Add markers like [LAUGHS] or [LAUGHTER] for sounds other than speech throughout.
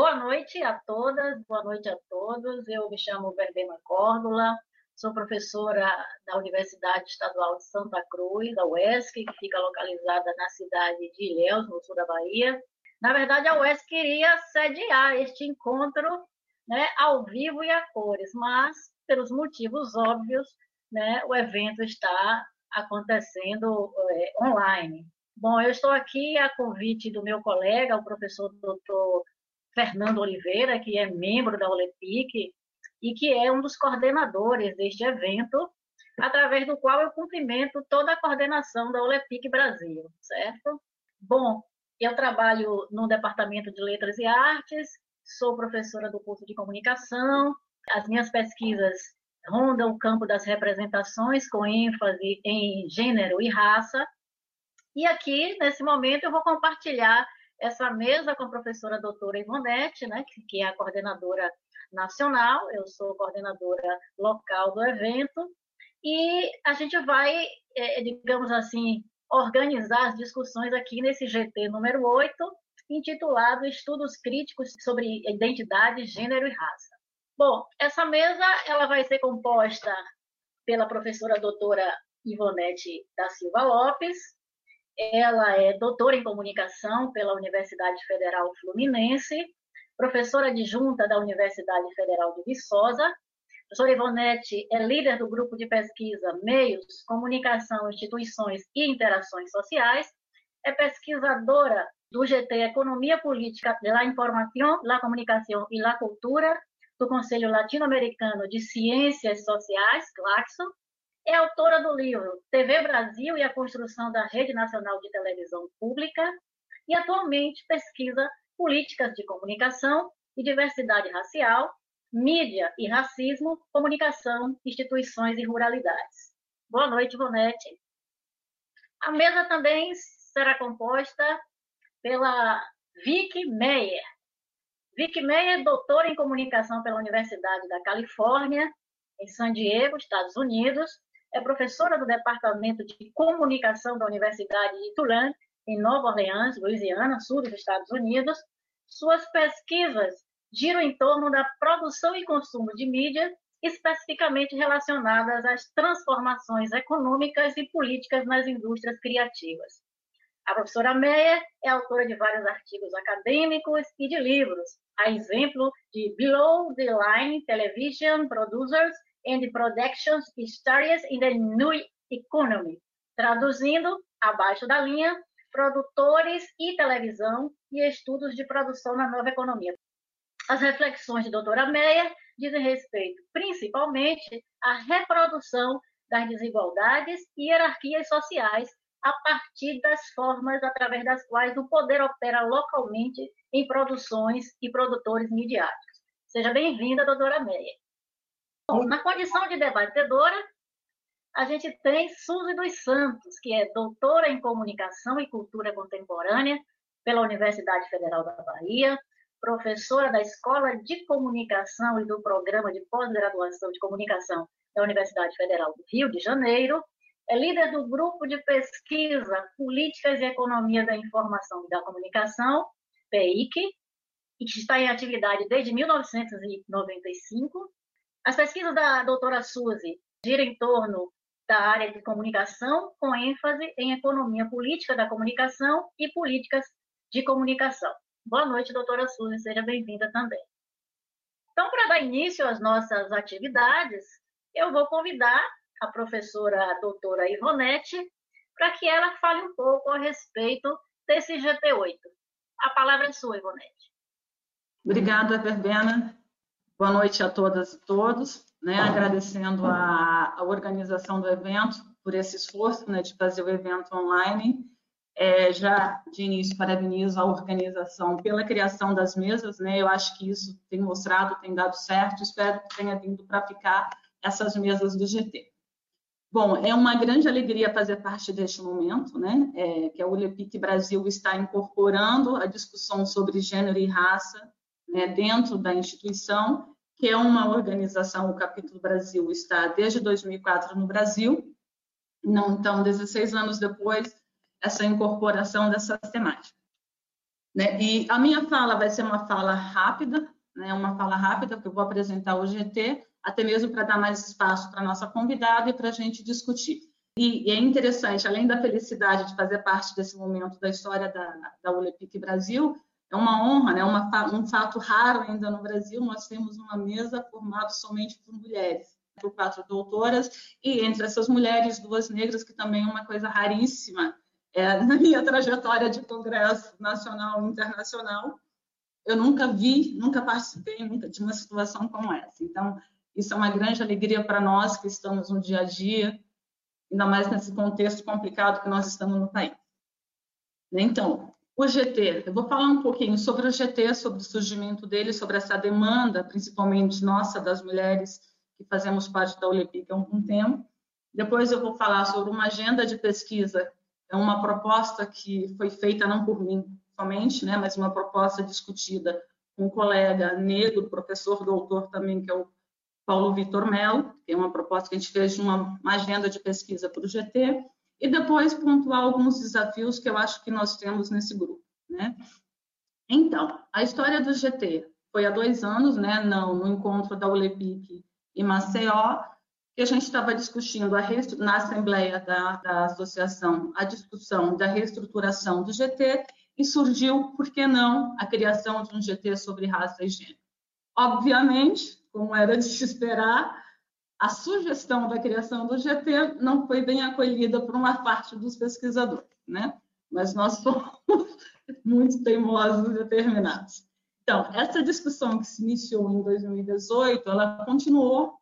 Boa noite a todas, boa noite a todos. Eu me chamo Verbena Córdula, sou professora da Universidade Estadual de Santa Cruz, da UESC, que fica localizada na cidade de Ilhéus, no sul da Bahia. Na verdade, a UESC queria sediar este encontro né, ao vivo e a cores, mas, pelos motivos óbvios, né, o evento está acontecendo é, online. Bom, eu estou aqui a convite do meu colega, o professor doutor Fernando Oliveira, que é membro da OLEPIC e que é um dos coordenadores deste evento, através do qual eu cumprimento toda a coordenação da OLEPIC Brasil, certo? Bom, eu trabalho no Departamento de Letras e Artes, sou professora do curso de comunicação, as minhas pesquisas rondam o campo das representações com ênfase em gênero e raça. E aqui, nesse momento, eu vou compartilhar essa mesa com a professora doutora Ivonete, né, que é a coordenadora nacional, eu sou coordenadora local do evento, e a gente vai, é, digamos assim, organizar as discussões aqui nesse GT número 8, intitulado Estudos Críticos sobre Identidade, Gênero e Raça. Bom, essa mesa ela vai ser composta pela professora doutora Ivonete da Silva Lopes, ela é doutora em comunicação pela Universidade Federal Fluminense, professora adjunta da Universidade Federal de Viçosa. Professora Ivonete é líder do grupo de pesquisa Meios, Comunicação, Instituições e Interações Sociais. É pesquisadora do GT Economia Política de la Información, la Comunicação e la Cultura, do Conselho Latino-Americano de Ciências Sociais, CLACSO, é autora do livro TV Brasil e a Construção da Rede Nacional de Televisão Pública e atualmente pesquisa políticas de comunicação e diversidade racial, mídia e racismo, comunicação, instituições e ruralidades. Boa noite, Bonete. A mesa também será composta pela Vicky Meyer. Vicky Meyer é doutora em comunicação pela Universidade da Califórnia, em San Diego, Estados Unidos, é professora do Departamento de Comunicação da Universidade de Tulane, em Nova Orleans, Louisiana, sul dos Estados Unidos. Suas pesquisas giram em torno da produção e consumo de mídia, especificamente relacionadas às transformações econômicas e políticas nas indústrias criativas. A professora Meyer é autora de vários artigos acadêmicos e de livros, a exemplo de Below the Line Television Producers and Production Stories in the New Economy, traduzindo, abaixo da linha, produtores e televisão e estudos de produção na nova economia. As reflexões de doutora Meyer dizem respeito, principalmente, à reprodução das desigualdades e hierarquias sociais a partir das formas através das quais o poder opera localmente em produções e produtores midiáticos. Seja bem-vinda, doutora Meyer. Bom, na condição de debatedora, a gente tem Suzy dos Santos, que é doutora em Comunicação e Cultura Contemporânea pela Universidade Federal da Bahia, professora da Escola de Comunicação e do Programa de Pós-Graduação de Comunicação da Universidade Federal do Rio de Janeiro, é líder do Grupo de Pesquisa Políticas e Economia da Informação e da Comunicação, PEIC, e que está em atividade desde 1995, as pesquisas da doutora Suzy giram em torno da área de comunicação, com ênfase em economia política da comunicação e políticas de comunicação. Boa noite, doutora Suzy, seja bem-vinda também. Então, para dar início às nossas atividades, eu vou convidar a professora doutora Ivonete para que ela fale um pouco a respeito desse GP8. A palavra é sua, Ivonete. Obrigada, Verbena. Boa noite a todas e todos, né? agradecendo a, a organização do evento por esse esforço né, de fazer o evento online. É, já de início parabenizo a organização pela criação das mesas, né? Eu acho que isso tem mostrado, tem dado certo. Espero que tenha vindo para ficar essas mesas do GT. Bom, é uma grande alegria fazer parte deste momento, né? É, que a ULEPIC Brasil está incorporando a discussão sobre gênero e raça né, dentro da instituição, que é uma organização, o Capítulo Brasil está desde 2004 no Brasil, não, então, 16 anos depois, essa incorporação dessa temática. Né? E a minha fala vai ser uma fala rápida, né? uma fala rápida, porque eu vou apresentar o GT, até mesmo para dar mais espaço para a nossa convidada e para a gente discutir. E, e, é interessante, além da felicidade de fazer parte desse momento da história da, da Olepic Brasil, é uma honra, né? Uma, um fato raro ainda no Brasil, nós temos uma mesa formada somente por mulheres, por quatro doutoras, e entre essas mulheres, duas negras, que também é uma coisa raríssima é, [LAUGHS] na minha trajetória de congresso nacional e internacional. Eu nunca vi, nunca participei nunca de uma situação como essa. Então, isso é uma grande alegria para nós que estamos no dia a dia, ainda mais nesse contexto complicado que nós estamos no país. Então, o GT, eu vou falar um pouquinho sobre o GT, sobre o surgimento dele, sobre essa demanda, principalmente nossa, das mulheres que fazemos parte da ULEPIC há algum tempo. Depois eu vou falar sobre uma agenda de pesquisa, é uma proposta que foi feita não por mim somente, né, mas uma proposta discutida com um colega negro, professor doutor também, que é o Paulo Vitor Melo, que é uma proposta que a gente fez de uma, uma agenda de pesquisa para o GT, e depois pontuar alguns desafios que eu acho que nós temos nesse grupo. Né? Então, a história do GT foi há dois anos, né, não, no encontro da ULEPIC e Maceió, que a gente estava discutindo a na Assembleia da, da Associação a discussão da reestruturação do GT e surgiu, por que não, a criação de um GT sobre raça e gênero. Obviamente, como era de se esperar, a sugestão da criação do GT não foi bem acolhida por uma parte dos pesquisadores, né? Mas nós somos [LAUGHS] muito teimosos e determinados. Então, essa discussão que se iniciou em 2018, ela continuou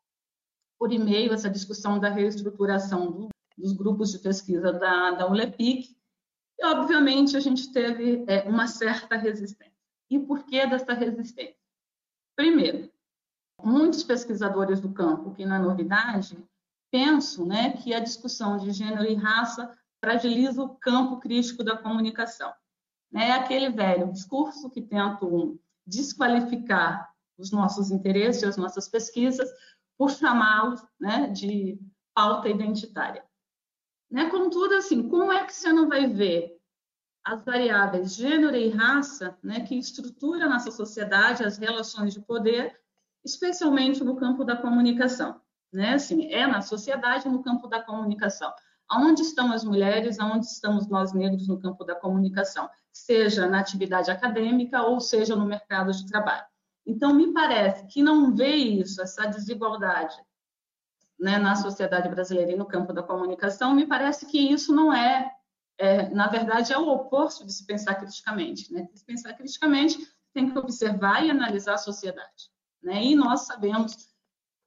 por e-mail, essa discussão da reestruturação do, dos grupos de pesquisa da, da ULEPIC, e, obviamente, a gente teve é, uma certa resistência. E por que dessa resistência? Primeiro, muitos pesquisadores do campo, que não é novidade, pensam né, que a discussão de gênero e raça fragiliza o campo crítico da comunicação. É aquele velho discurso que tenta desqualificar os nossos interesses, as nossas pesquisas, por chamá-los né, de pauta identitária. Né? Contudo, assim, como é que você não vai ver as variáveis gênero e raça, né, que estrutura a nossa sociedade, as relações de poder, especialmente no campo da comunicação. Né? Assim, é na sociedade, no campo da comunicação. Aonde estão as mulheres, aonde estamos nós negros no campo da comunicação, seja na atividade acadêmica ou seja no mercado de trabalho. Então, me parece que não vê isso, essa desigualdade né, na sociedade brasileira e no campo da comunicação, me parece que isso não é, é na verdade, é o oposto de se pensar criticamente. Né? Se pensar criticamente, tem que observar e analisar a sociedade. Né? E nós sabemos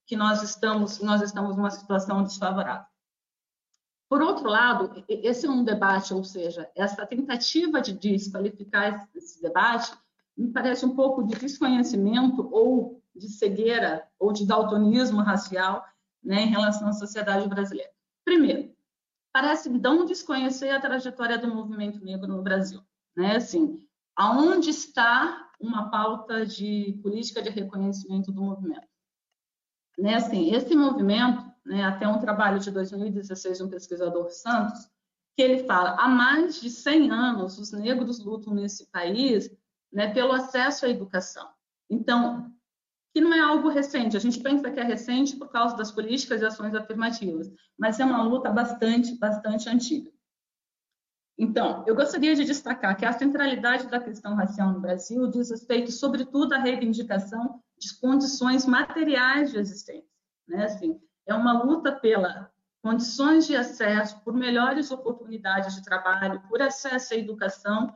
que nós estamos, nós estamos numa situação desfavorável. Por outro lado, esse é um debate, ou seja, essa tentativa de desqualificar esse debate me parece um pouco de desconhecimento ou de cegueira ou de daltonismo racial né, em relação à sociedade brasileira. Primeiro, parece não desconhecer a trajetória do movimento negro no Brasil. Né? Assim, aonde está uma pauta de política de reconhecimento do movimento? Né? Assim, esse movimento, né, até um trabalho de 2016 de um pesquisador Santos, que ele fala, há mais de 100 anos os negros lutam nesse país né, pelo acesso à educação. Então, que não é algo recente, a gente pensa que é recente por causa das políticas e ações afirmativas, mas é uma luta bastante, bastante antiga. Então, eu gostaria de destacar que a centralidade da questão racial no Brasil diz respeito, sobretudo, à reivindicação de condições materiais de existência. Né? Assim, é uma luta pelas condições de acesso, por melhores oportunidades de trabalho, por acesso à educação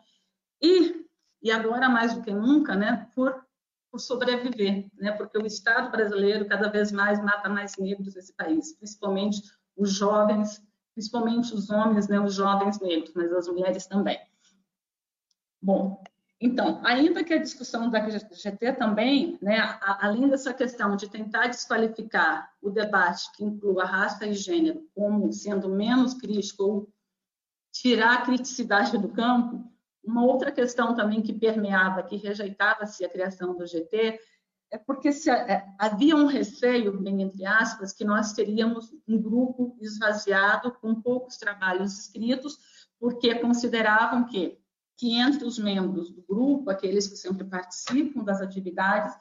e, e agora mais do que nunca, né, por, por sobreviver, né? porque o Estado brasileiro cada vez mais mata mais negros nesse país, principalmente os jovens principalmente os homens, né, os jovens negros, mas as mulheres também. Bom, então, ainda que a discussão da GT também, né, além dessa questão de tentar desqualificar o debate que inclua raça e gênero como sendo menos crítico ou tirar a criticidade do campo, uma outra questão também que permeava, que rejeitava-se a criação do GT, é porque se, é, havia um receio, bem entre aspas, que nós teríamos um grupo esvaziado com poucos trabalhos escritos, porque consideravam que que entre os membros do grupo, aqueles que sempre participam das atividades,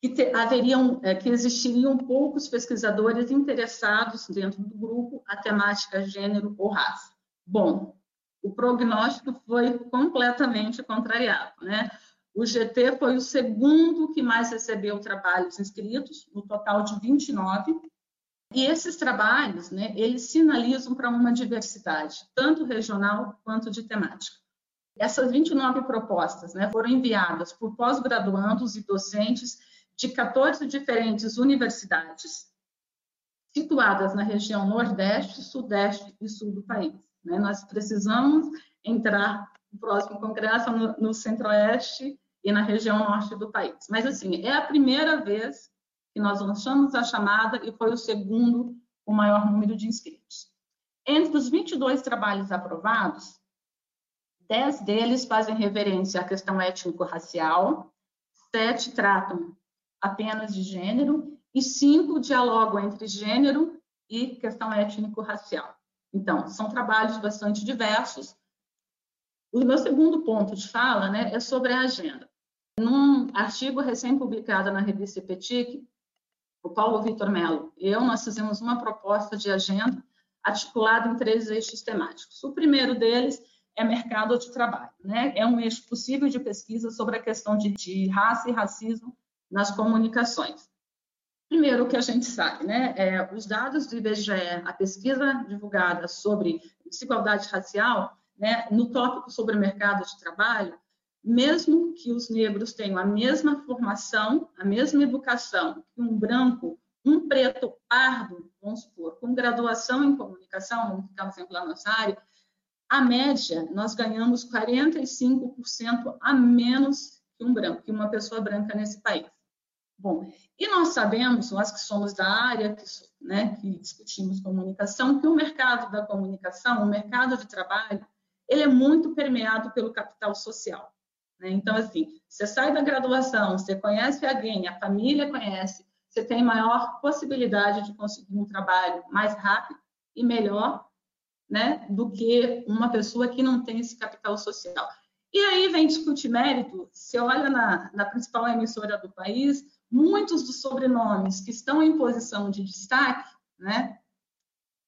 que te, haveriam, é, que existiriam poucos pesquisadores interessados dentro do grupo a temática gênero ou raça. Bom, o prognóstico foi completamente contrariado, né? O GT foi o segundo que mais recebeu trabalhos inscritos, no total de 29, e esses trabalhos, né, eles sinalizam para uma diversidade, tanto regional quanto de temática. Essas 29 propostas né, foram enviadas por pós-graduandos e docentes de 14 diferentes universidades, situadas na região Nordeste, Sudeste e Sul do país. Né? Nós precisamos entrar no próximo congresso no, no Centro-Oeste e na região Norte do país. Mas, assim, é a primeira vez que nós lançamos a chamada e foi o segundo o maior número de inscritos. Entre os 22 trabalhos aprovados, 10 deles fazem referência à questão étnico-racial, sete tratam apenas de gênero e cinco dialogam entre gênero e questão étnico-racial. Então, são trabalhos bastante diversos. O meu segundo ponto de fala né, é sobre a agenda. Num artigo recém-publicado na revista EPETIC, o Paulo Vitor Mello e eu, nós fizemos uma proposta de agenda articulada em três eixos temáticos. O primeiro deles é mercado de trabalho, né? É um eixo possível de pesquisa sobre a questão de, de raça e racismo nas comunicações. Primeiro, o que a gente sabe, né? É, os dados do IBGE, a pesquisa divulgada sobre desigualdade racial, né, no tópico sobre mercado de trabalho, mesmo que os negros tenham a mesma formação, a mesma educação que um branco, um preto pardo, vamos supor, com graduação em comunicação, vamos ficar exemplo lá nossa área, a média, nós ganhamos 45% a menos que um branco, que uma pessoa branca nesse país. Bom, e nós sabemos, nós que somos da área, que, né, que discutimos comunicação, que o mercado da comunicação, o mercado de trabalho, ele é muito permeado pelo capital social. Né? Então, assim, você sai da graduação, você conhece alguém, a família conhece, você tem maior possibilidade de conseguir um trabalho mais rápido e melhor né, do que uma pessoa que não tem esse capital social. E aí vem discutir mérito. Você olha na, na principal emissora do país, muitos dos sobrenomes que estão em posição de destaque, né,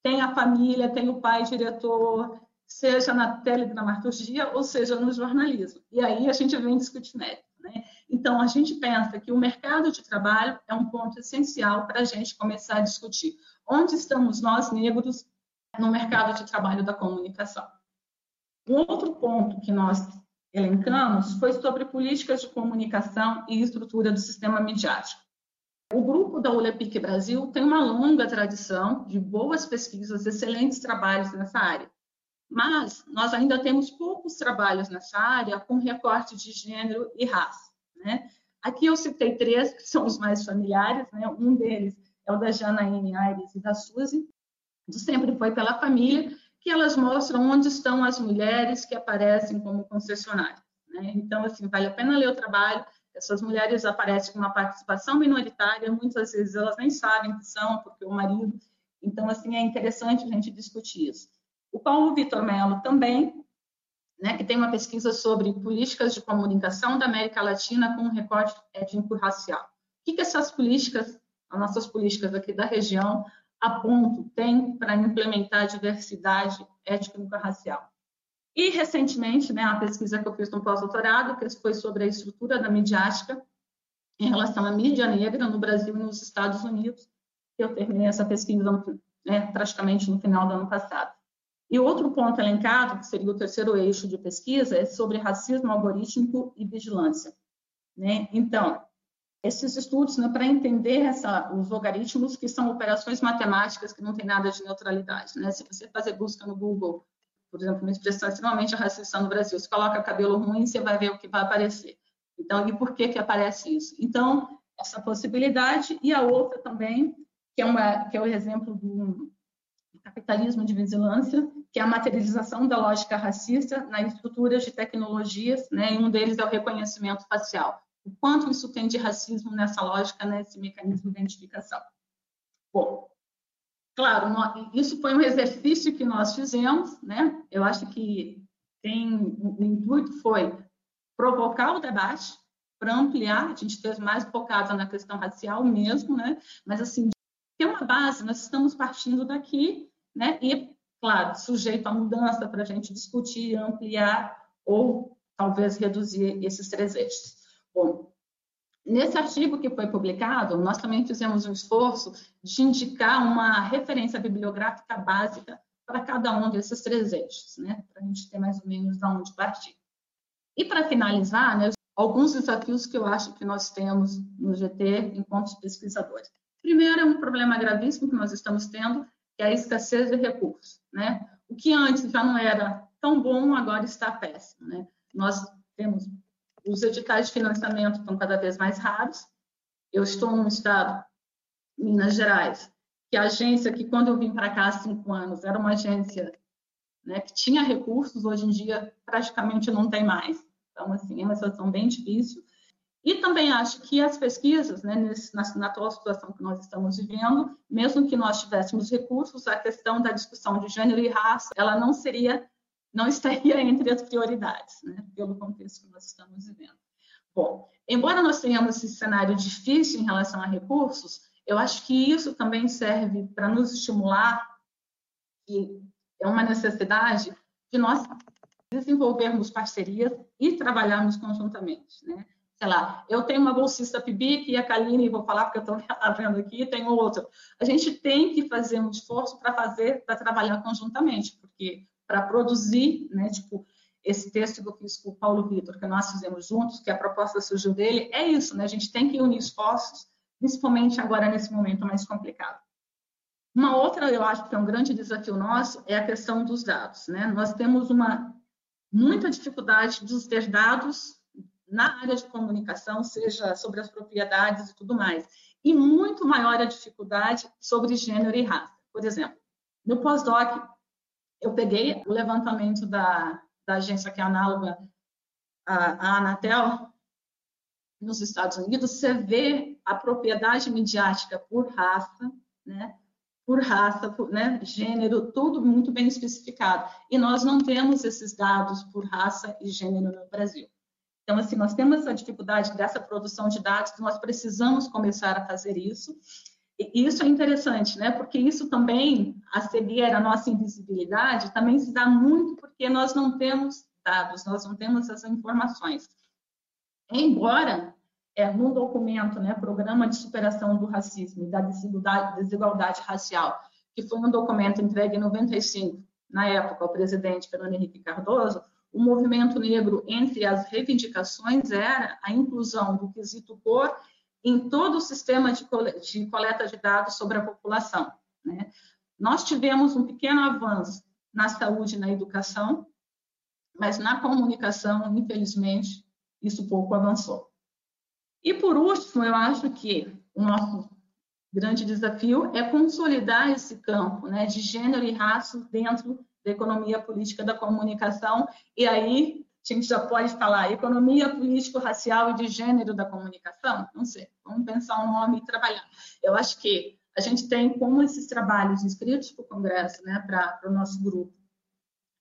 tem a família, tem o pai diretor, seja na teledramaturgia ou seja no jornalismo. E aí a gente vem discutir mérito. Né? Então, a gente pensa que o mercado de trabalho é um ponto essencial para a gente começar a discutir onde estamos nós, negros, no mercado de trabalho da comunicação. Um outro ponto que nós elencamos foi sobre políticas de comunicação e estrutura do sistema midiático. O grupo da ULEPIC Brasil tem uma longa tradição de boas pesquisas, excelentes trabalhos nessa área. Mas nós ainda temos poucos trabalhos nessa área com recorte de gênero e raça. Né? Aqui eu citei três que são os mais familiares. Né? Um deles é o da Janaíne Aires e da Suzy, do Sempre Foi Pela Família, que elas mostram onde estão as mulheres que aparecem como concessionárias. Né? Então, assim, vale a pena ler o trabalho. Essas mulheres aparecem com uma participação minoritária, muitas vezes elas nem sabem que são, porque o marido. Então, assim, é interessante a gente discutir isso. O Paulo Vitor Mello também, né, que tem uma pesquisa sobre políticas de comunicação da América Latina com recorte étnico-racial. O que, que essas políticas, as nossas políticas aqui da região, apontam, têm para implementar a diversidade étnico-racial? E, recentemente, né, a pesquisa que eu fiz no pós-doutorado, que foi sobre a estrutura da midiática em relação à mídia negra no Brasil e nos Estados Unidos, eu terminei essa pesquisa né, praticamente no final do ano passado. E outro ponto elencado, que seria o terceiro eixo de pesquisa, é sobre racismo algorítmico e vigilância. Né? Então, esses estudos, né, para entender essa, os algoritmos, que são operações matemáticas que não tem nada de neutralidade. Né? Se você fazer busca no Google, por exemplo, uma expressão extremamente racista no Brasil, você coloca cabelo ruim, você vai ver o que vai aparecer. Então, e por que, que aparece isso? Então, essa possibilidade, e a outra também, que é, uma, que é o exemplo do, capitalismo de vigilância, que é a materialização da lógica racista nas estruturas de tecnologias, né, e um deles é o reconhecimento facial. O quanto isso tem de racismo nessa lógica, nesse mecanismo de identificação. Bom, claro, isso foi um exercício que nós fizemos, né? Eu acho que tem, o intuito foi provocar o debate para ampliar, a gente fez mais focada na questão racial mesmo, né? Mas assim, ter uma base, nós estamos partindo daqui, né? E, claro, sujeito à mudança para a gente discutir, ampliar ou talvez reduzir esses três eixos. Bom, nesse artigo que foi publicado, nós também fizemos um esforço de indicar uma referência bibliográfica básica para cada um desses três eixos, né? Para a gente ter mais ou menos de onde partir. E para finalizar, né, alguns desafios que eu acho que nós temos no GT enquanto pesquisadores. Primeiro é um problema gravíssimo que nós estamos tendo, que é a escassez de recursos, né? O que antes já não era tão bom, agora está péssimo, né? Nós temos os editais de financiamento estão cada vez mais raros. Eu estou num estado, Minas Gerais, que a agência que quando eu vim para cá há cinco anos era uma agência né, que tinha recursos, hoje em dia praticamente não tem mais. Então, assim, é uma situação bem difícil. E também acho que as pesquisas, né, nesse, na, na atual situação que nós estamos vivendo, mesmo que nós tivéssemos recursos, a questão da discussão de gênero e raça, ela não seria, não estaria [LAUGHS] entre as prioridades, né, pelo contexto que nós estamos vivendo. Bom, embora nós tenhamos esse cenário difícil em relação a recursos, eu acho que isso também serve para nos estimular, e é uma necessidade de nós desenvolvermos parcerias e trabalharmos conjuntamente, né? Sei lá, eu tenho uma bolsista PIBIC e a Kaline, vou falar porque eu estou [LAUGHS] vendo aqui, tem outra. A gente tem que fazer um esforço para fazer, para trabalhar conjuntamente, porque para produzir, né, tipo, esse texto que eu fiz com o Paulo Vitor, que nós fizemos juntos, que a proposta surgiu dele, é isso, né? A gente tem que unir esforços principalmente agora nesse momento mais complicado. Uma outra, eu acho que é um grande desafio nosso, é a questão dos dados. Né? Nós temos uma muita dificuldade de ter dados na área de comunicação, seja sobre as propriedades e tudo mais, e muito maior a dificuldade sobre gênero e raça. Por exemplo, no pós-doc, eu peguei o levantamento da, da agência que é análoga à, à Anatel, nos Estados Unidos, você vê a propriedade midiática por raça, né? por raça, por né? gênero, tudo muito bem especificado. E nós não temos esses dados por raça e gênero no Brasil. Então, assim, nós temos essa dificuldade dessa produção de dados, nós precisamos começar a fazer isso. E isso é interessante, né? Porque isso também, a cegueira, a nossa invisibilidade, também se dá muito porque nós não temos dados, nós não temos essas informações. Embora é, num documento, né, Programa de Superação do Racismo e da Desigualdade, Desigualdade Racial, que foi um documento entregue em 95, na época, ao presidente Fernando Henrique Cardoso, o movimento negro, entre as reivindicações, era a inclusão do quesito cor em todo o sistema de coleta de dados sobre a população. Né? Nós tivemos um pequeno avanço na saúde e na educação, mas na comunicação, infelizmente, isso pouco avançou. E por último, eu acho que o nosso grande desafio é consolidar esse campo né, de gênero e raça dentro da economia política da comunicação, e aí a gente já pode falar economia político-racial e de gênero da comunicação? Não sei, vamos pensar um nome e trabalhar. Eu acho que a gente tem como esses trabalhos inscritos para o Congresso, né, para o nosso grupo,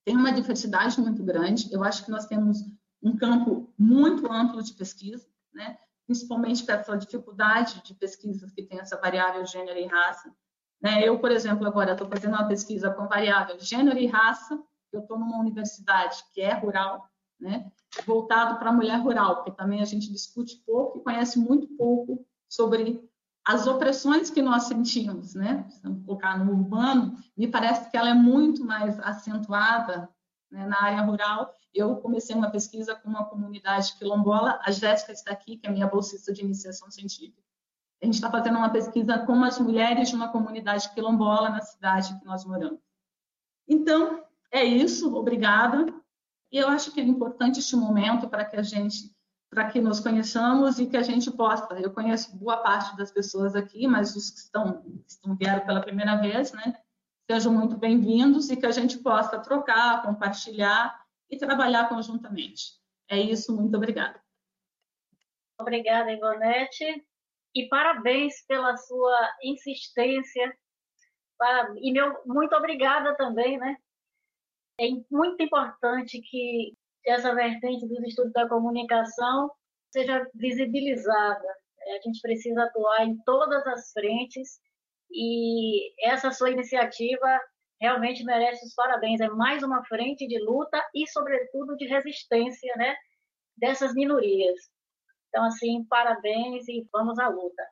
tem uma diversidade muito grande. Eu acho que nós temos um campo muito amplo de pesquisa, né? principalmente com essa dificuldade de pesquisas que tem essa variável gênero e raça. Né? Eu, por exemplo, agora estou fazendo uma pesquisa com variável gênero e raça, eu estou numa universidade que é rural, né? voltado para a mulher rural, porque também a gente discute pouco e conhece muito pouco sobre as opressões que nós sentimos, né? Se colocar no urbano, me parece que ela é muito mais acentuada né, na área rural. Eu comecei uma pesquisa com uma comunidade quilombola, a Jéssica está aqui, que é minha bolsista de iniciação científica. A gente está fazendo uma pesquisa com as mulheres de uma comunidade quilombola na cidade que nós moramos. Então, é isso, obrigada. E eu acho que é importante este momento para que a gente, para que nos conheçamos e que a gente possa. Eu conheço boa parte das pessoas aqui, mas os que estão, estão vieram pela primeira vez, né? sejam muito bem-vindos e que a gente possa trocar, compartilhar e trabalhar conjuntamente. É isso, muito obrigada. Obrigada, Ivonete, e parabéns pela sua insistência. E meu, muito obrigada também, né? É muito importante que essa vertente dos estudos da comunicação seja visibilizada. A gente precisa atuar em todas as frentes e essa sua iniciativa realmente merece os parabéns. É mais uma frente de luta e, sobretudo, de resistência né, dessas minorias. Então, assim, parabéns e vamos à luta.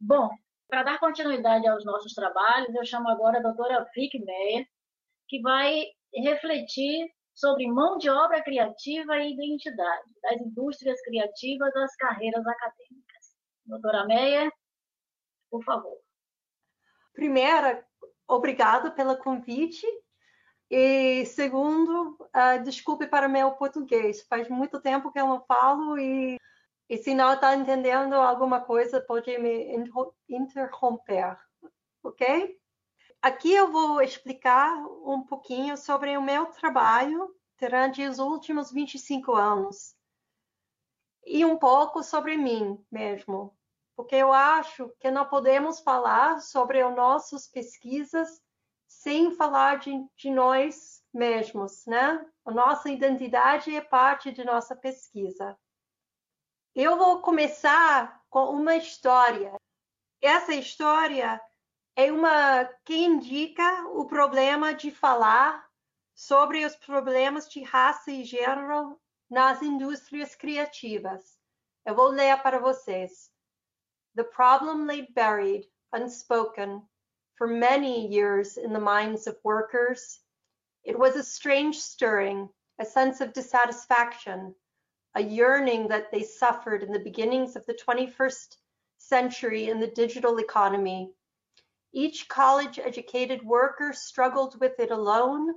Bom, para dar continuidade aos nossos trabalhos, eu chamo agora a doutora Vicky Meyer, que vai refletir sobre mão de obra criativa e identidade, das indústrias criativas às carreiras acadêmicas. Doutora Meyer, por favor. Primeira, obrigada pelo convite. E segundo, uh, desculpe para meu português. Faz muito tempo que eu não falo e, e se não está entendendo alguma coisa, pode me interromper, ok? Aqui eu vou explicar um pouquinho sobre o meu trabalho durante os últimos 25 anos e um pouco sobre mim mesmo, porque eu acho que não podemos falar sobre as nossas pesquisas sem falar de, de nós mesmos, né? A nossa identidade é parte de nossa pesquisa. Eu vou começar com uma história. Essa história é uma que indica o problema de falar sobre os problemas de raça e gênero nas indústrias criativas. Eu vou ler para vocês. The problem lay buried, unspoken, for many years in the minds of workers. It was a strange stirring, a sense of dissatisfaction, a yearning that they suffered in the beginnings of the 21st century in the digital economy. Each college educated worker struggled with it alone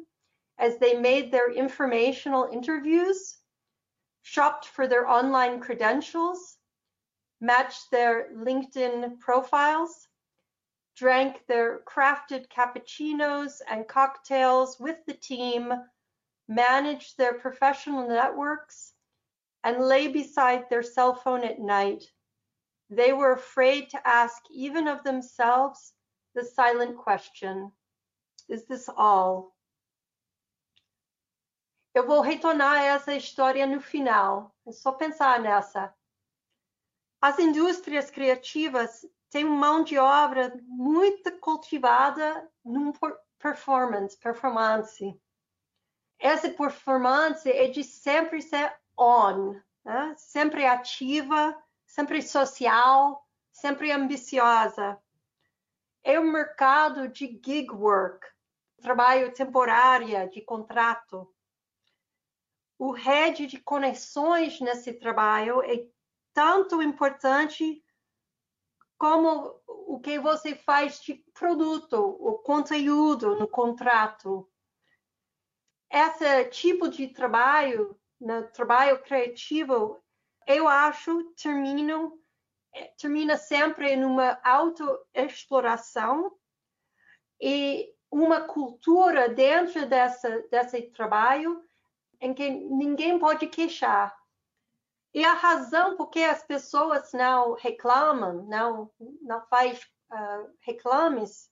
as they made their informational interviews, shopped for their online credentials, matched their LinkedIn profiles, drank their crafted cappuccinos and cocktails with the team, managed their professional networks, and lay beside their cell phone at night. They were afraid to ask even of themselves the silent question, is this all? Eu vou retornar essa história no final. É só pensar nessa. As indústrias criativas têm mão de obra muito cultivada num performance, performance. Essa performance é de sempre ser on, né? sempre ativa, sempre social, sempre ambiciosa. É o mercado de gig work, trabalho temporário, de contrato. O rede de conexões nesse trabalho é tanto importante como o que você faz de produto, o conteúdo no contrato. Esse tipo de trabalho, no trabalho criativo, eu acho termina termina sempre numa autoexploração e uma cultura dentro dessa, desse trabalho em que ninguém pode queixar. E a razão por que as pessoas não reclamam, não, não faz uh, reclames,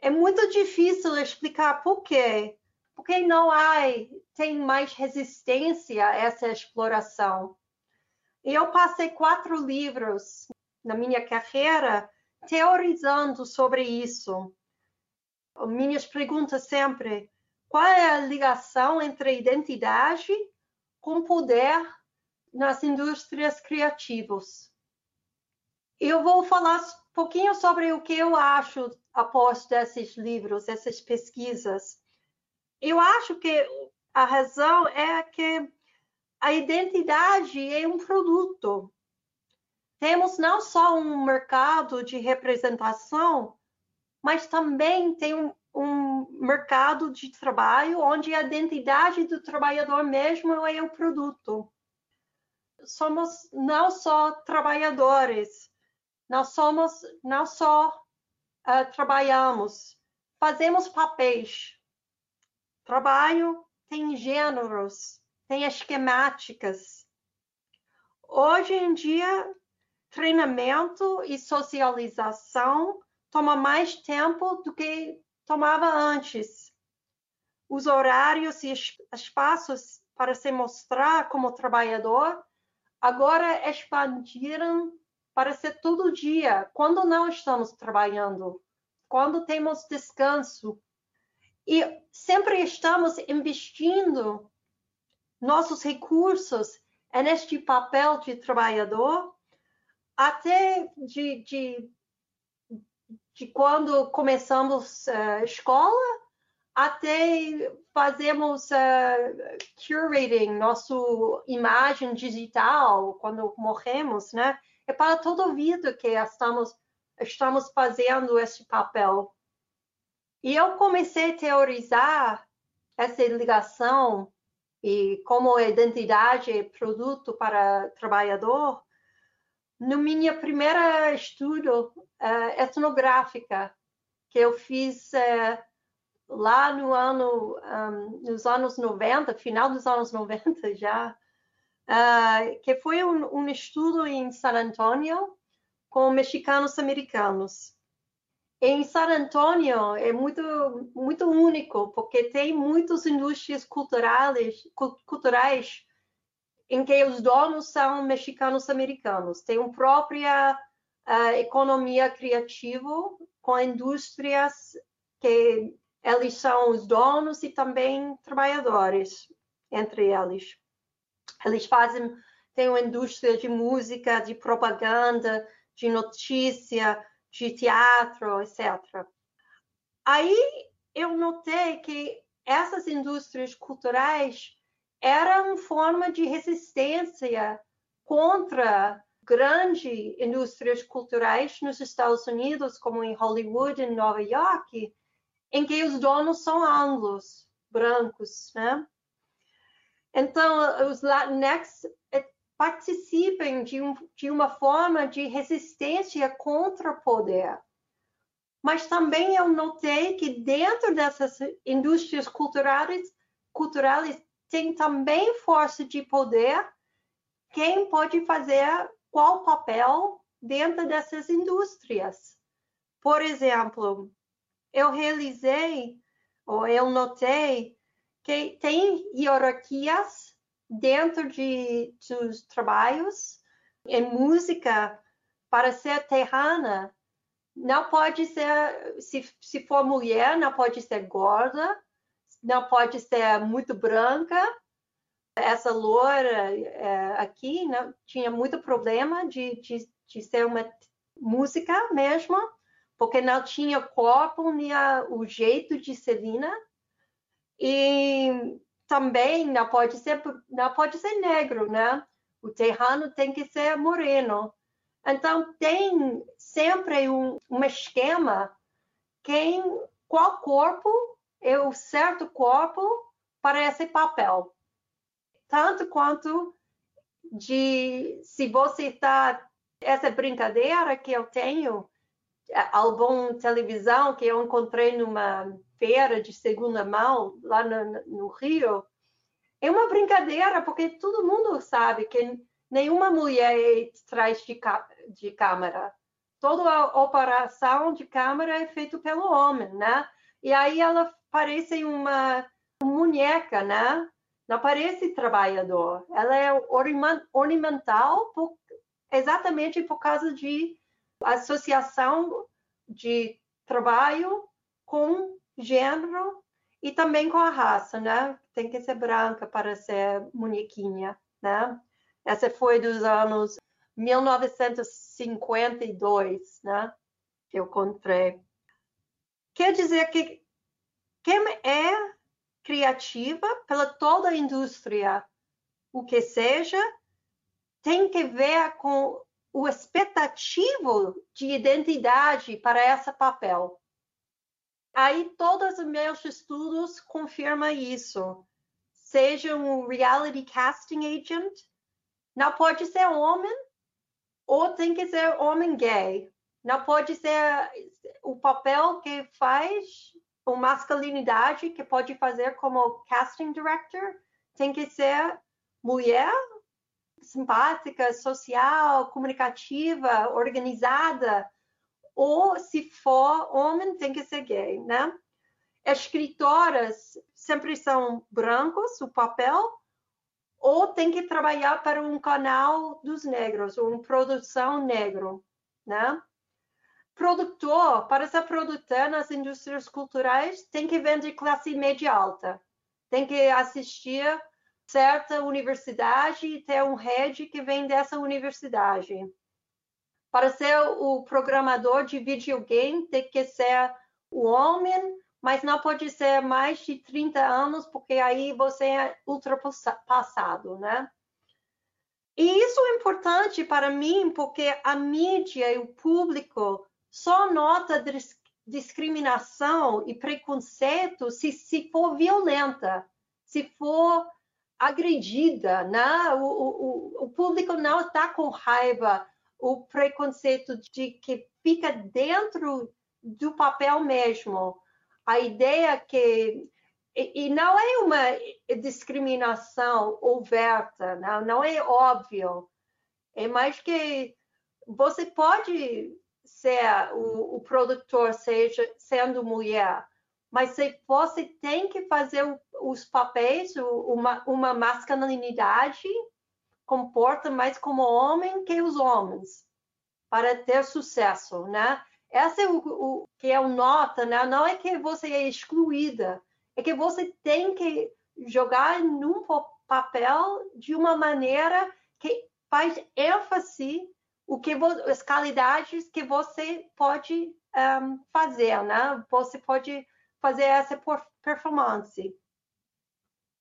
é muito difícil explicar por quê. Porque não há, tem mais resistência a essa exploração. Eu passei quatro livros na minha carreira teorizando sobre isso. Minhas perguntas sempre: qual é a ligação entre identidade com poder nas indústrias criativas. Eu vou falar um pouquinho sobre o que eu acho após desses livros, essas pesquisas. Eu acho que a razão é que a identidade é um produto. Temos não só um mercado de representação, mas também tem um, um mercado de trabalho onde a identidade do trabalhador mesmo é o produto somos não só trabalhadores, nós somos não só uh, trabalhamos, fazemos papéis. Trabalho tem gêneros, tem esquemáticas. Hoje em dia, treinamento e socialização toma mais tempo do que tomava antes. os horários e espaços para se mostrar como trabalhador agora expandiram para ser todo dia, quando não estamos trabalhando, quando temos descanso. E sempre estamos investindo nossos recursos neste papel de trabalhador, até de, de, de quando começamos a uh, escola, até fazemos uh, curating nossa imagem digital quando morremos, né? É para toda a vida que estamos estamos fazendo esse papel. E eu comecei a teorizar essa ligação e como identidade produto para trabalhador no minha primeira estudo uh, etnográfica que eu fiz uh, lá no ano, um, nos anos 90, final dos anos [LAUGHS] 90 já, uh, que foi um, um, estudo em San Antonio com mexicanos americanos. Em San Antonio é muito muito único porque tem muitas indústrias culturais culturais em que os donos são mexicanos americanos. Tem uma própria uh, economia criativa com indústrias que eles são os donos e também trabalhadores entre eles. Eles fazem, tem uma indústria de música, de propaganda, de notícia, de teatro, etc. Aí eu notei que essas indústrias culturais eram forma de resistência contra grandes indústrias culturais nos Estados Unidos, como em Hollywood, em Nova York, em que os donos são anglos, brancos, né? Então, os Latinx participam de, um, de uma forma de resistência contra o poder. Mas também eu notei que dentro dessas indústrias culturais, culturais tem também força de poder quem pode fazer qual papel dentro dessas indústrias. Por exemplo, eu realizei, ou eu notei, que tem hierarquias dentro de dos trabalhos. Em música para ser terrana não pode ser se, se for mulher não pode ser gorda não pode ser muito branca. Essa loura é, aqui não, tinha muito problema de, de, de ser uma música mesmo porque não tinha corpo nem o jeito de Celina e também não pode ser não pode ser negro, né? O terrano tem que ser moreno. Então tem sempre um, um esquema quem qual corpo é o certo corpo para esse papel. Tanto quanto de se você está essa brincadeira que eu tenho álbum televisão que eu encontrei numa feira de segunda mão lá no, no, Rio. É uma brincadeira, porque todo mundo sabe que nenhuma mulher é traz de, de câmera. Toda a operação de câmera é feita pelo homem, né? E aí ela parece uma boneca, né? Não parece trabalhador. Ela é ornamental por, exatamente por causa de associação de trabalho com gênero e também com a raça, né? Tem que ser branca para ser bonequinha, né? Essa foi dos anos 1952, né? Que eu encontrei. Quer dizer que quem é criativa pela toda a indústria, o que seja, tem que ver com o expectativo de identidade para esse papel. Aí todos os meus estudos confirmam isso. Seja um reality casting agent, não pode ser homem ou tem que ser homem gay. Não pode ser o papel que faz ou masculinidade que pode fazer como casting director tem que ser mulher simpática, social, comunicativa, organizada, ou se for homem, tem que ser gay, né? Escritoras sempre são brancos, o papel, ou tem que trabalhar para um canal dos negros, ou uma produção negro, né? Produtor, para ser produtor nas indústrias culturais, tem que vender classe média alta, tem que assistir certa universidade e ter um head que vem dessa universidade. Para ser o programador de videogame, tem que ser o homem mas não pode ser mais de 30 anos, porque aí você é ultrapassado, né? E isso é importante para mim, porque a mídia e o público só nota discriminação e preconceito se, se for violenta, se for agredida, né? O, o, o público não está com raiva, o preconceito de que fica dentro do papel mesmo a ideia que e, não é uma discriminação oberta, não, não é óbvio. É mais que você pode ser o, o produtor, seja sendo mulher, mas você tem que fazer os papéis, uma, uma masculinidade comporta mais como homem que os homens para ter sucesso, né? Essa é o, o, que é o nota, né? Não é que você é excluída, é que você tem que jogar num papel de uma maneira que faz ênfase o que as qualidades que você pode um, fazer, né? Você pode fazer essa performance.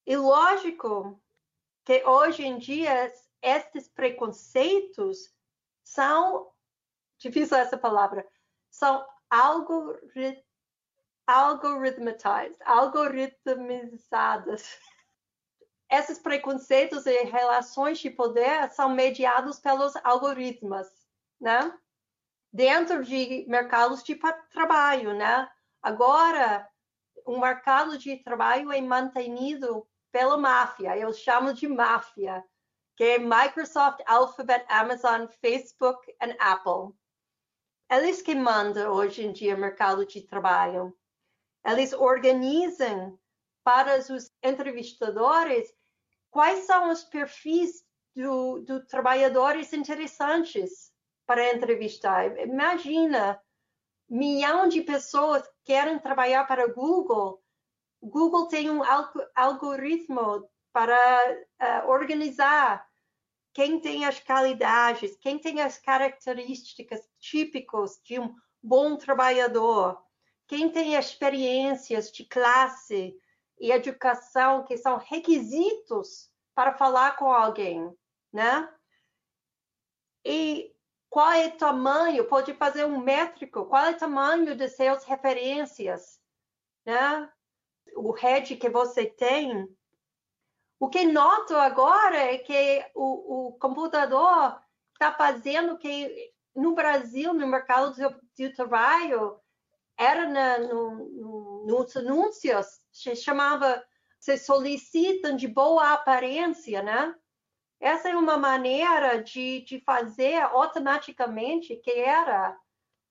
E lógico que hoje em dia esses preconceitos são [LAUGHS] difícil essa palavra são algorit algoritmatizadas, algoritmizadas. [LAUGHS] Esses preconceitos e relações de poder são mediados pelos algoritmos, né? Dentro de mercados de trabalho, né? Agora, o mercado de trabalho é mantido pela máfia, eu chamo de máfia, que é Microsoft, Alphabet, Amazon, Facebook e Apple. Eles que mandam hoje em dia o mercado de trabalho. Eles organizam para os entrevistadores quais são os perfis dos do trabalhadores interessantes para entrevistar. Imagina, milhão de pessoas querem trabalhar para Google. Google tem um algoritmo para uh, organizar quem tem as qualidades, quem tem as características típicas de um bom trabalhador, quem tem experiências de classe e educação que são requisitos para falar com alguém, né? E qual é o tamanho? Pode fazer um métrico. Qual é o tamanho de suas referências, né? O head que você tem o que noto agora é que o, o computador está fazendo que no Brasil, no mercado de, trabalho, era na, no, no, nos anúncios, se chamava, se solicitam de boa aparência, né? Essa é uma maneira de, de fazer automaticamente que era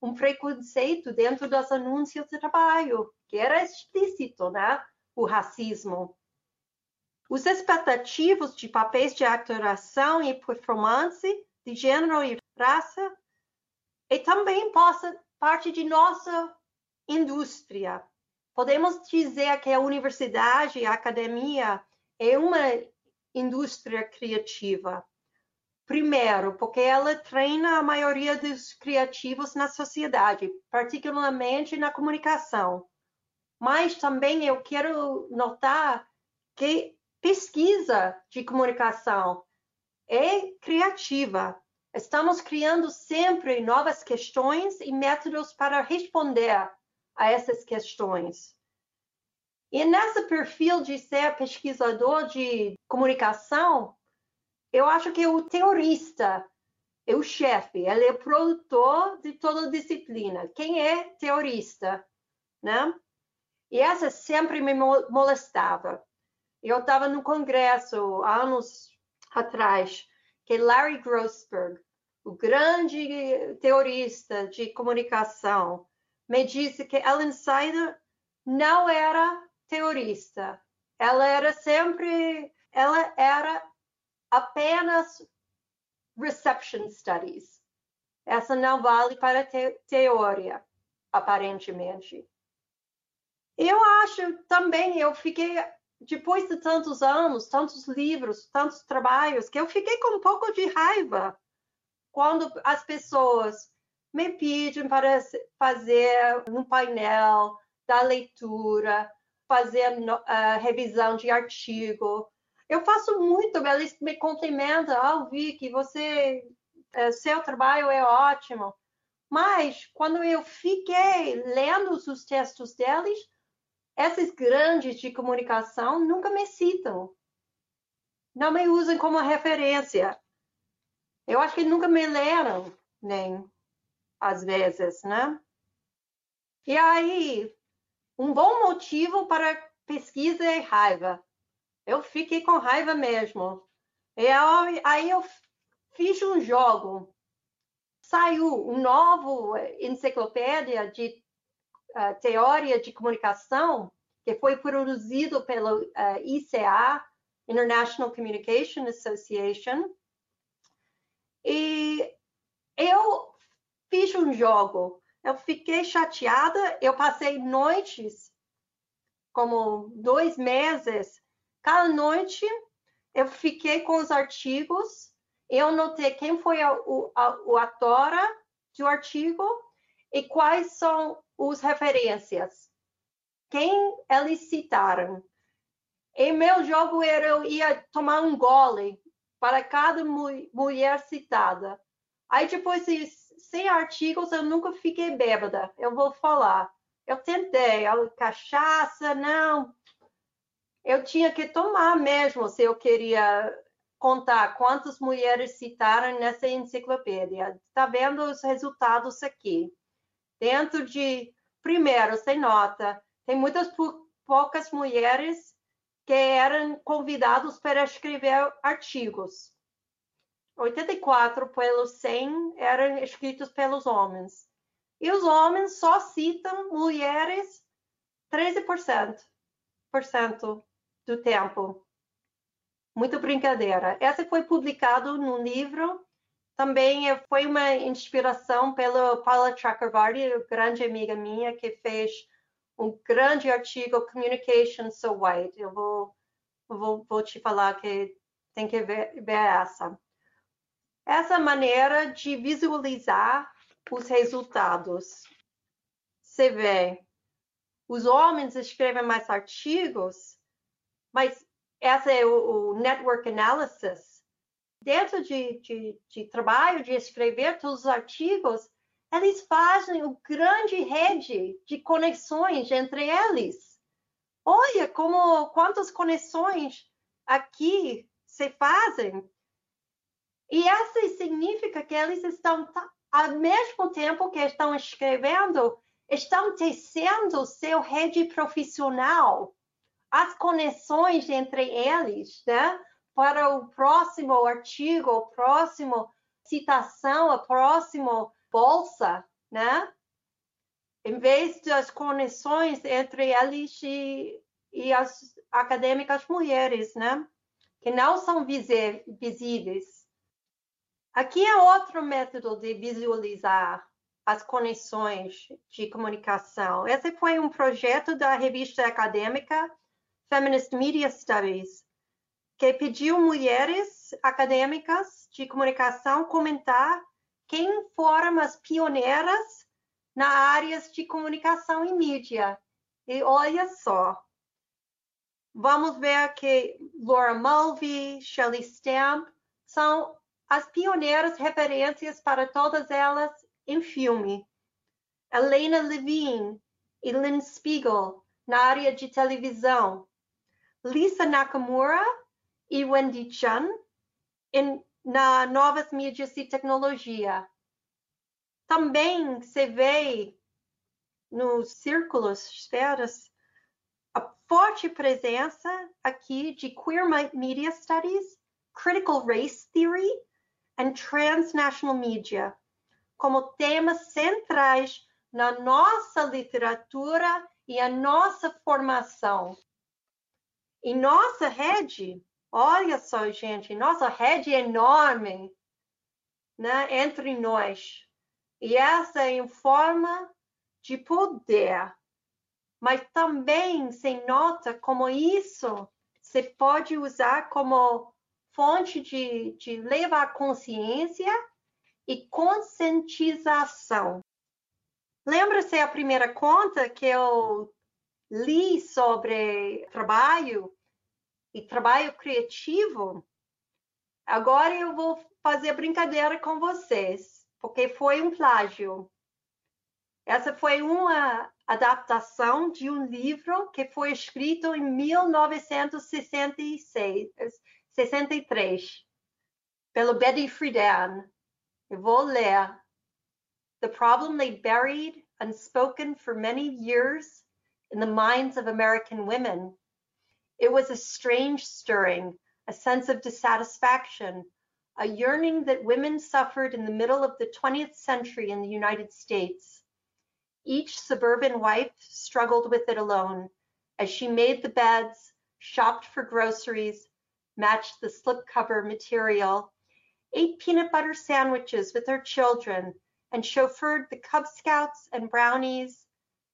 um preconceito dentro dos anúncios de trabalho, que era explícito, né? O racismo. Os expectativos de papéis de atuação e performance de gênero e raça e também possa parte de nossa indústria. Podemos dizer que a universidade, a academia é uma indústria criativa. Primeiro, porque ela treina a maioria dos criativos na sociedade, particularmente na comunicação. Mas também eu quero notar que pesquisa de comunicação é criativa. Estamos criando sempre novas questões e métodos para responder a essas questões. E nesse perfil de ser pesquisador de comunicação, eu acho que o teorista é o chefe, ele é o produtor de toda disciplina. Quem é teorista, né? E essa sempre me molestava. Eu estava no congresso anos atrás, que Larry Grossberg, o grande teorista de comunicação, me disse que Ellen Sider não era teorista. Ela era sempre, ela era apenas reception studies. Essa não vale para te teoria, aparentemente. Eu acho também, eu fiquei, depois de tantos anos, tantos livros, tantos trabalhos, que eu fiquei com um pouco de raiva quando as pessoas me pedem para fazer um painel da leitura, fazer uh, revisão de artigo. Eu faço muito, eles me cumprimentam, ah, vi que você, uh, seu trabalho é ótimo. Mas quando eu fiquei lendo os textos deles, esses grandes de comunicação nunca me citam. Não me usam como referência. Eu acho que nunca me leram, nem às vezes, né? E aí, um bom motivo para pesquisa é raiva. Eu fiquei com raiva mesmo. E aí eu fiz um jogo. Saiu um novo enciclopédia de uh, teoria de comunicação que foi produzido pelo uh, ICA, International Communication Association. E eu fiz um jogo eu fiquei chateada. Eu passei noites, como dois meses, cada noite eu fiquei com os artigos. Eu notei quem foi a, o, a, o autora do artigo e quais são as referências. Quem eles citaram. E meu jogo era eu ia tomar um gole para cada mu mulher citada. Aí depois sem artigos eu nunca fiquei bêbada, eu vou falar. Eu tentei, cachaça, não. Eu tinha que tomar mesmo se eu queria contar quantas mulheres citaram nessa enciclopédia. Está vendo os resultados aqui. Dentro de, primeiro, sem nota, tem muitas poucas mulheres que eram convidadas para escrever artigos. 84 pelos 100 eram escritos pelos homens. E os homens só citam mulheres 13% do tempo. Muito brincadeira. Essa foi publicado no livro. Também foi uma inspiração pela Paula Chakravarti, grande amiga minha, que fez um grande artigo Communication So White. Eu vou, vou, vou te falar que tem que ver, ver essa essa maneira de visualizar os resultados. Você vê, os homens escrevem mais artigos, mas essa é o, o network analysis. Dentro de, de, de, trabalho de escrever todos os artigos, eles fazem uma grande rede de conexões entre eles. Olha como quantas conexões aqui se fazem e isso significa que eles estão, ao mesmo tempo que estão escrevendo, estão tecendo seu rede profissional, as conexões entre eles, né? Para o próximo artigo, o próximo citação, a próxima bolsa, né? Em vez das conexões entre eles e, e as acadêmicas mulheres, né? Que não são visíveis. Aqui é outro método de visualizar as conexões de comunicação. Esse foi um projeto da revista acadêmica Feminist Media Studies, que pediu mulheres acadêmicas de comunicação comentar quem foram as pioneiras na áreas de comunicação e mídia. E olha só, vamos ver que Laura Mulvey, Shelley Stamp são as pioneiras referências para todas elas em filme. Elena Levine e Lynn Spiegel na área de televisão. Lisa Nakamura e Wendy Chun em, na novas mídias e tecnologia. Também se vê nos círculos, esferas, a forte presença aqui de Queer Media Studies, Critical Race Theory and transnational media como temas centrais na nossa literatura e a nossa formação. E nossa rede, olha só, gente, nossa rede é enorme né, entre nós. E essa é em forma de poder. Mas também se nota como isso se pode usar como fonte de, de levar consciência e conscientização. Lembra-se a primeira conta que eu li sobre trabalho e trabalho criativo? Agora eu vou fazer brincadeira com vocês, porque foi um plágio. Essa foi uma adaptação de um livro que foi escrito em 1966, 63, pelo Betty Friedan. Eu vou ler. The problem lay buried, unspoken for many years in the minds of American women. It was a strange stirring, a sense of dissatisfaction, a yearning that women suffered in the middle of the 20th century in the United States. Each suburban wife struggled with it alone as she made the beds, shopped for groceries, matched the slipcover material, ate peanut butter sandwiches with her children, and chauffeured the Cub Scouts and brownies,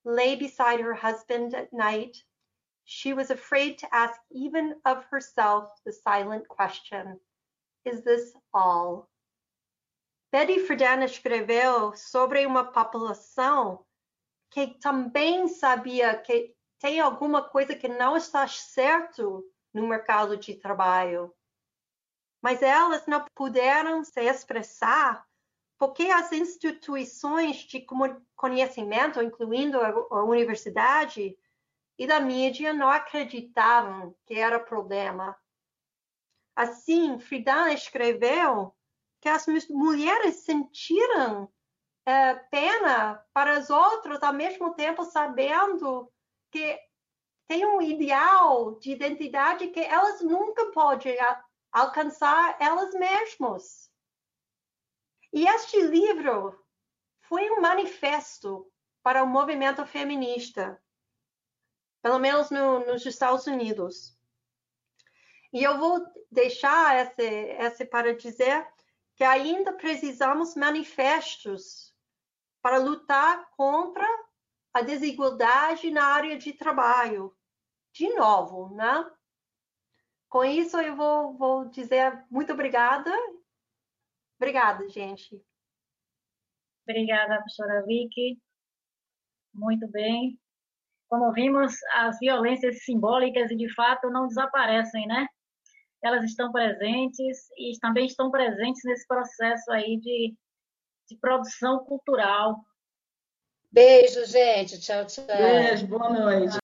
lay beside her husband at night. She was afraid to ask even of herself the silent question Is this all? Betty Friedan escreveu sobre uma população que também sabia que tem alguma coisa que não está certo no mercado de trabalho. Mas elas não puderam se expressar porque as instituições de conhecimento, incluindo a universidade e da mídia, não acreditavam que era problema. Assim, Friedan escreveu que as mulheres sentiram é, pena para os outros, ao mesmo tempo sabendo que tem um ideal de identidade que elas nunca podem alcançar elas mesmas. E este livro foi um manifesto para o movimento feminista, pelo menos no, nos Estados Unidos. E eu vou deixar esse, esse para dizer que ainda precisamos manifestos para lutar contra a desigualdade na área de trabalho. De novo, né? Com isso, eu vou, vou dizer muito obrigada. Obrigada, gente. Obrigada, professora Vicky. Muito bem. Como vimos, as violências simbólicas, de fato, não desaparecem, né? elas estão presentes e também estão presentes nesse processo aí de, de produção cultural. Beijo, gente. Tchau, tchau. Beijo, boa noite.